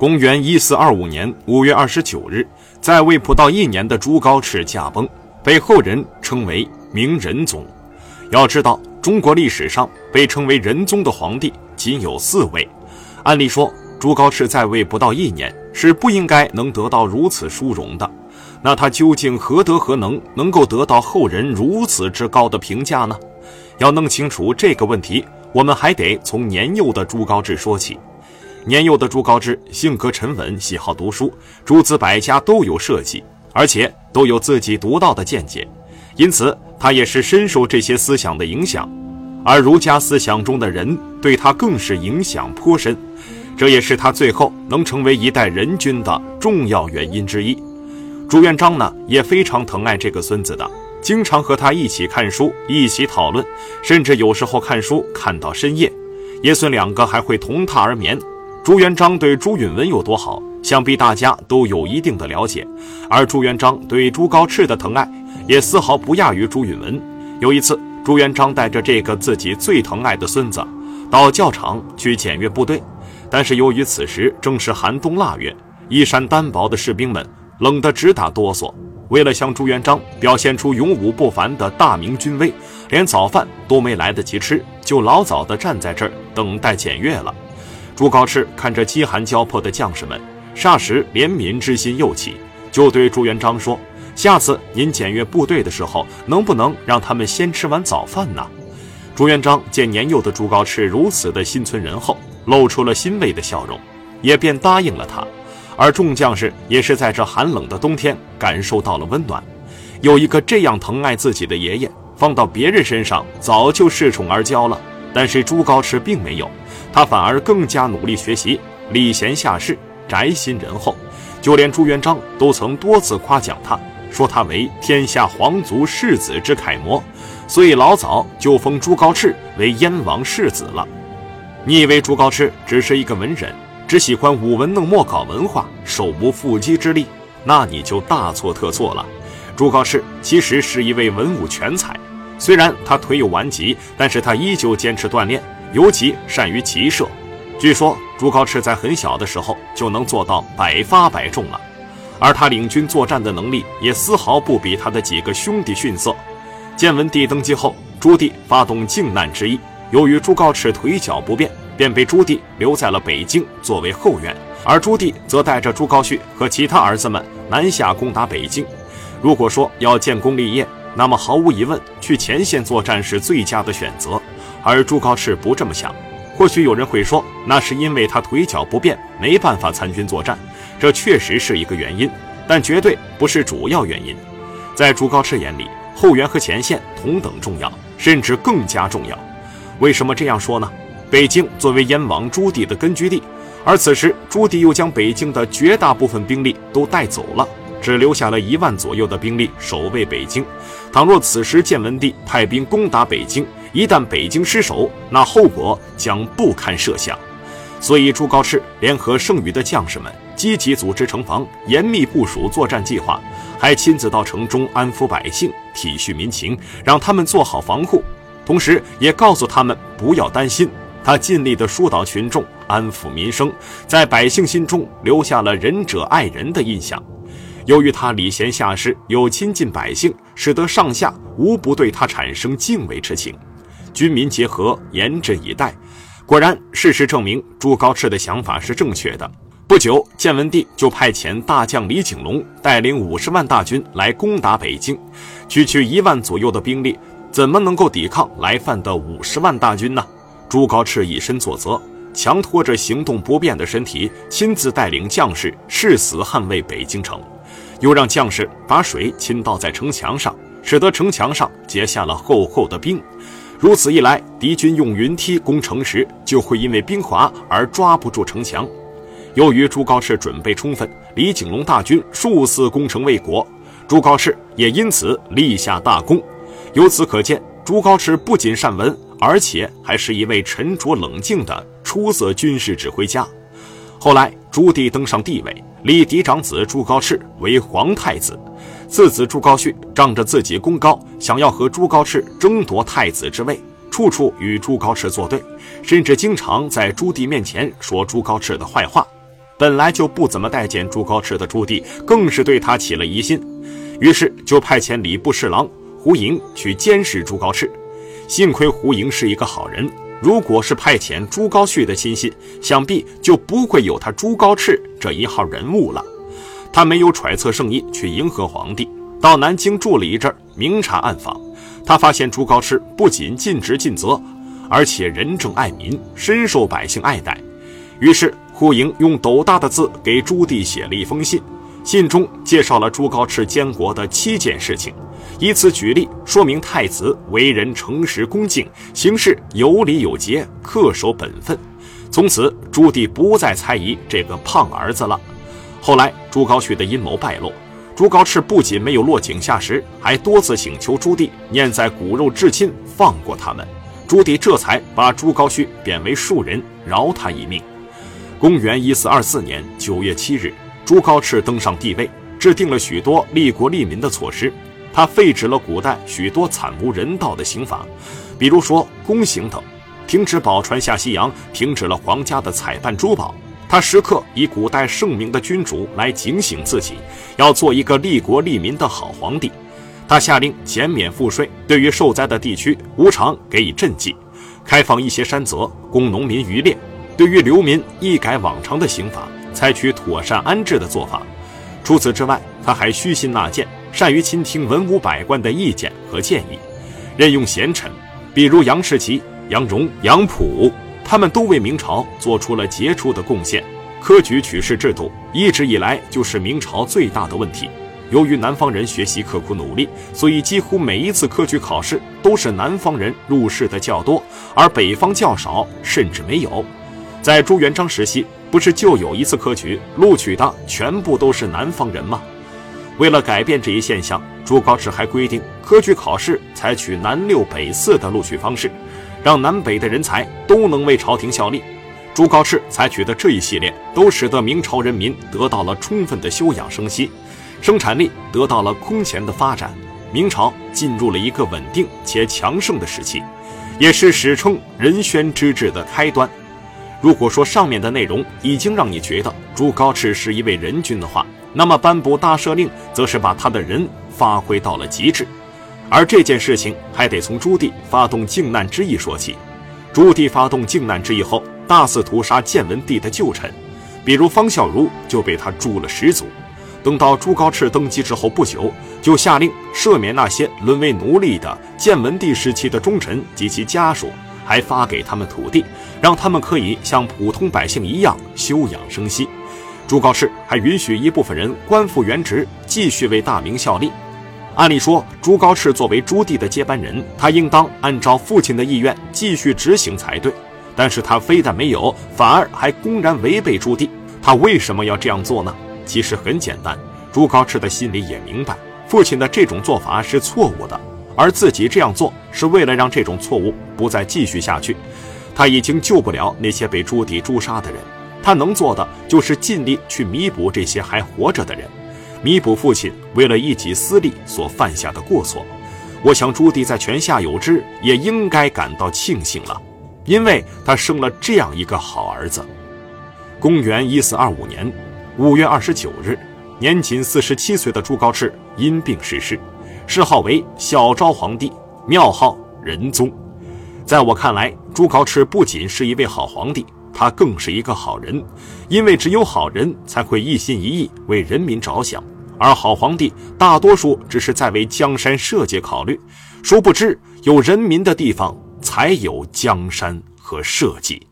公元一四二五年五月二十九日，在位不到一年的朱高炽驾崩，被后人称为明仁宗。要知道，中国历史上被称为仁宗的皇帝仅有四位。按理说，朱高炽在位不到一年，是不应该能得到如此殊荣的。那他究竟何德何能，能够得到后人如此之高的评价呢？要弄清楚这个问题，我们还得从年幼的朱高炽说起。年幼的朱高炽性格沉稳，喜好读书，诸子百家都有设计，而且都有自己独到的见解，因此他也是深受这些思想的影响。而儒家思想中的人对他更是影响颇深，这也是他最后能成为一代人君的重要原因之一。朱元璋呢也非常疼爱这个孙子的，经常和他一起看书，一起讨论，甚至有时候看书看到深夜，爷孙两个还会同榻而眠。朱元璋对朱允文有多好，想必大家都有一定的了解。而朱元璋对朱高炽的疼爱，也丝毫不亚于朱允文。有一次，朱元璋带着这个自己最疼爱的孙子，到教场去检阅部队。但是由于此时正是寒冬腊月，衣衫单薄的士兵们冷得直打哆嗦。为了向朱元璋表现出勇武不凡的大明军威，连早饭都没来得及吃，就老早地站在这儿等待检阅了。朱高炽看着饥寒交迫的将士们，霎时怜悯之心又起，就对朱元璋说：“下次您检阅部队的时候，能不能让他们先吃完早饭呢？”朱元璋见年幼的朱高炽如此的心存仁厚，露出了欣慰的笑容，也便答应了他。而众将士也是在这寒冷的冬天感受到了温暖。有一个这样疼爱自己的爷爷，放到别人身上早就恃宠而骄了，但是朱高炽并没有。他反而更加努力学习，礼贤下士，宅心仁厚，就连朱元璋都曾多次夸奖他，说他为天下皇族世子之楷模，所以老早就封朱高炽为燕王世子了。你以为朱高炽只是一个文人，只喜欢舞文弄墨搞文化，手无缚鸡之力？那你就大错特错了。朱高炽其实是一位文武全才，虽然他腿有顽疾，但是他依旧坚持锻炼。尤其善于骑射，据说朱高炽在很小的时候就能做到百发百中了，而他领军作战的能力也丝毫不比他的几个兄弟逊色。建文帝登基后，朱棣发动靖难之役，由于朱高炽腿脚不便，便被朱棣留在了北京作为后援，而朱棣则带着朱高煦和其他儿子们南下攻打北京。如果说要建功立业，那么毫无疑问，去前线作战是最佳的选择。而朱高炽不这么想，或许有人会说，那是因为他腿脚不便，没办法参军作战，这确实是一个原因，但绝对不是主要原因。在朱高炽眼里，后援和前线同等重要，甚至更加重要。为什么这样说呢？北京作为燕王朱棣的根据地，而此时朱棣又将北京的绝大部分兵力都带走了，只留下了一万左右的兵力守卫北京。倘若此时建文帝派兵攻打北京，一旦北京失守，那后果将不堪设想。所以，朱高炽联合剩余的将士们，积极组织城防，严密部署作战计划，还亲自到城中安抚百姓，体恤民情，让他们做好防护。同时，也告诉他们不要担心，他尽力的疏导群众，安抚民生，在百姓心中留下了仁者爱人的印象。由于他礼贤下士，又亲近百姓，使得上下无不对他产生敬畏之情。军民结合，严阵以待。果然，事实证明朱高炽的想法是正确的。不久，建文帝就派遣大将李景龙带领五十万大军来攻打北京。区区一万左右的兵力，怎么能够抵抗来犯的五十万大军呢？朱高炽以身作则，强拖着行动不便的身体，亲自带领将士誓死捍卫北京城，又让将士把水倾倒在城墙上，使得城墙上结下了厚厚的冰。如此一来，敌军用云梯攻城时，就会因为冰滑而抓不住城墙。由于朱高炽准备充分，李景龙大军数次攻城未果，朱高炽也因此立下大功。由此可见，朱高炽不仅善文，而且还是一位沉着冷静的出色军事指挥家。后来，朱棣登上帝位，立嫡长子朱高炽为皇太子。次子朱高煦仗着自己功高，想要和朱高炽争夺太子之位，处处与朱高炽作对，甚至经常在朱棣面前说朱高炽的坏话。本来就不怎么待见朱高炽的朱棣，更是对他起了疑心，于是就派遣礼部侍郎胡莹去监视朱高炽。幸亏胡莹是一个好人，如果是派遣朱高煦的亲信，想必就不会有他朱高炽这一号人物了。他没有揣测圣意去迎合皇帝，到南京住了一阵，明察暗访，他发现朱高炽不仅尽职尽责，而且仁政爱民，深受百姓爱戴，于是。顾莹用斗大的字给朱棣写了一封信，信中介绍了朱高炽监国的七件事情，以此举例说明太子为人诚实恭敬，行事有礼有节，恪守本分。从此，朱棣不再猜疑这个胖儿子了。后来，朱高煦的阴谋败露，朱高炽不仅没有落井下石，还多次请求朱棣念在骨肉至亲，放过他们。朱棣这才把朱高煦贬为庶人，饶他一命。公元一四二四年九月七日，朱高炽登上帝位，制定了许多利国利民的措施。他废止了古代许多惨无人道的刑罚，比如说宫刑等，停止宝船下西洋，停止了皇家的采办珠宝。他时刻以古代圣明的君主来警醒自己，要做一个利国利民的好皇帝。他下令减免赋税，对于受灾的地区无偿给予赈济，开放一些山泽供农民渔猎。对于流民，一改往常的刑罚，采取妥善安置的做法。除此之外，他还虚心纳谏，善于倾听文武百官的意见和建议，任用贤臣，比如杨士奇、杨荣、杨溥，他们都为明朝做出了杰出的贡献。科举取士制度一直以来就是明朝最大的问题。由于南方人学习刻苦努力，所以几乎每一次科举考试都是南方人入仕的较多，而北方较少，甚至没有。在朱元璋时期，不是就有一次科举录取的全部都是南方人吗？为了改变这一现象，朱高炽还规定科举考试采取南六北四的录取方式，让南北的人才都能为朝廷效力。朱高炽采取的这一系列，都使得明朝人民得到了充分的休养生息，生产力得到了空前的发展，明朝进入了一个稳定且强盛的时期，也是史称仁宣之治的开端。如果说上面的内容已经让你觉得朱高炽是一位仁君的话，那么颁布大赦令则是把他的人发挥到了极致。而这件事情还得从朱棣发动靖难之役说起。朱棣发动靖难之役后，大肆屠杀建文帝的旧臣，比如方孝孺就被他诛了十族。等到朱高炽登基之后不久，就下令赦免那些沦为奴隶的建文帝时期的忠臣及其家属。还发给他们土地，让他们可以像普通百姓一样休养生息。朱高炽还允许一部分人官复原职，继续为大明效力。按理说，朱高炽作为朱棣的接班人，他应当按照父亲的意愿继续执行才对。但是他非但没有，反而还公然违背朱棣。他为什么要这样做呢？其实很简单，朱高炽的心里也明白，父亲的这种做法是错误的。而自己这样做是为了让这种错误不再继续下去。他已经救不了那些被朱棣诛杀的人，他能做的就是尽力去弥补这些还活着的人，弥补父亲为了一己私利所犯下的过错。我想朱棣在泉下有知，也应该感到庆幸了，因为他生了这样一个好儿子。公元一四二五年五月二十九日，年仅四十七岁的朱高炽因病逝世。谥号为小昭皇帝，庙号仁宗。在我看来，朱高炽不仅是一位好皇帝，他更是一个好人。因为只有好人才会一心一意为人民着想，而好皇帝大多数只是在为江山社稷考虑。殊不知，有人民的地方才有江山和社稷。